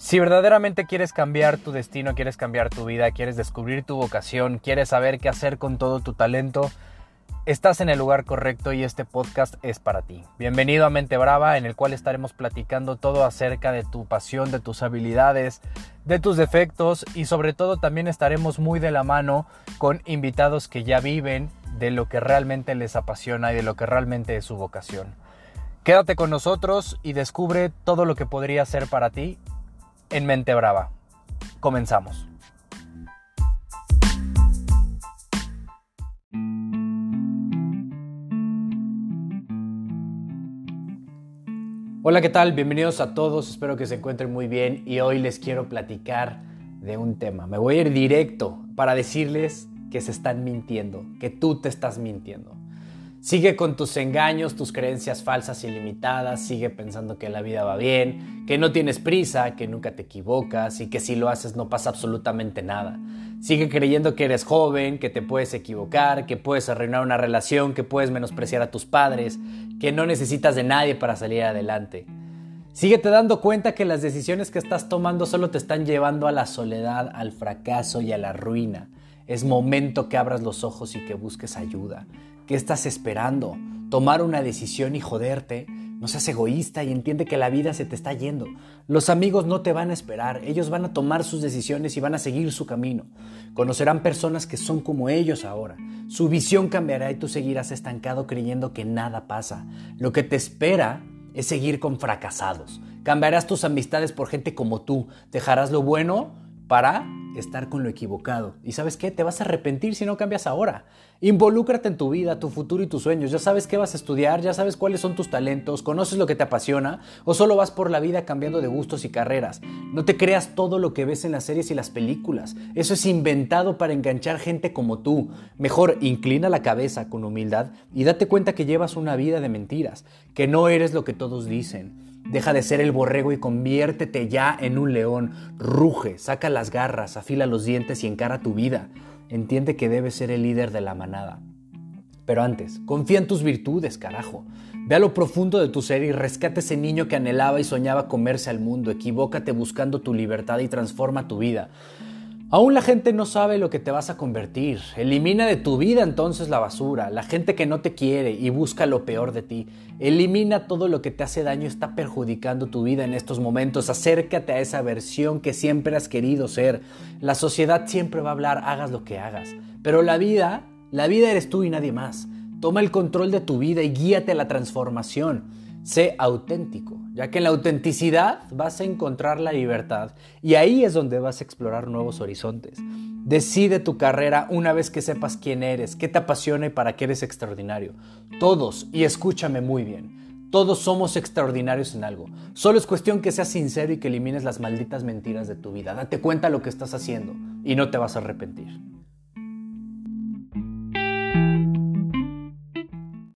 Si verdaderamente quieres cambiar tu destino, quieres cambiar tu vida, quieres descubrir tu vocación, quieres saber qué hacer con todo tu talento, estás en el lugar correcto y este podcast es para ti. Bienvenido a Mente Brava, en el cual estaremos platicando todo acerca de tu pasión, de tus habilidades, de tus defectos y sobre todo también estaremos muy de la mano con invitados que ya viven de lo que realmente les apasiona y de lo que realmente es su vocación. Quédate con nosotros y descubre todo lo que podría ser para ti en Mente Brava. Comenzamos. Hola, ¿qué tal? Bienvenidos a todos, espero que se encuentren muy bien y hoy les quiero platicar de un tema. Me voy a ir directo para decirles que se están mintiendo, que tú te estás mintiendo. Sigue con tus engaños, tus creencias falsas ilimitadas, sigue pensando que la vida va bien, que no tienes prisa, que nunca te equivocas y que si lo haces no pasa absolutamente nada. Sigue creyendo que eres joven, que te puedes equivocar, que puedes arruinar una relación, que puedes menospreciar a tus padres, que no necesitas de nadie para salir adelante. Síguete dando cuenta que las decisiones que estás tomando solo te están llevando a la soledad, al fracaso y a la ruina. Es momento que abras los ojos y que busques ayuda. ¿Qué estás esperando? Tomar una decisión y joderte. No seas egoísta y entiende que la vida se te está yendo. Los amigos no te van a esperar, ellos van a tomar sus decisiones y van a seguir su camino. Conocerán personas que son como ellos ahora. Su visión cambiará y tú seguirás estancado creyendo que nada pasa. Lo que te espera es seguir con fracasados. Cambiarás tus amistades por gente como tú. Dejarás lo bueno para estar con lo equivocado. ¿Y sabes qué? Te vas a arrepentir si no cambias ahora. Involúcrate en tu vida, tu futuro y tus sueños. Ya sabes qué vas a estudiar, ya sabes cuáles son tus talentos, conoces lo que te apasiona o solo vas por la vida cambiando de gustos y carreras. No te creas todo lo que ves en las series y las películas. Eso es inventado para enganchar gente como tú. Mejor inclina la cabeza con humildad y date cuenta que llevas una vida de mentiras, que no eres lo que todos dicen. Deja de ser el borrego y conviértete ya en un león. Ruge, saca las garras, afila los dientes y encara tu vida. Entiende que debes ser el líder de la manada. Pero antes, confía en tus virtudes, carajo. Ve a lo profundo de tu ser y rescate ese niño que anhelaba y soñaba comerse al mundo. Equivócate buscando tu libertad y transforma tu vida. Aún la gente no sabe lo que te vas a convertir. Elimina de tu vida entonces la basura, la gente que no te quiere y busca lo peor de ti. Elimina todo lo que te hace daño está perjudicando tu vida en estos momentos. Acércate a esa versión que siempre has querido ser. La sociedad siempre va a hablar, hagas lo que hagas. Pero la vida, la vida eres tú y nadie más. Toma el control de tu vida y guíate a la transformación. Sé auténtico, ya que en la autenticidad vas a encontrar la libertad y ahí es donde vas a explorar nuevos horizontes. Decide tu carrera una vez que sepas quién eres, qué te apasiona y para qué eres extraordinario. Todos, y escúchame muy bien, todos somos extraordinarios en algo. Solo es cuestión que seas sincero y que elimines las malditas mentiras de tu vida. Date cuenta lo que estás haciendo y no te vas a arrepentir.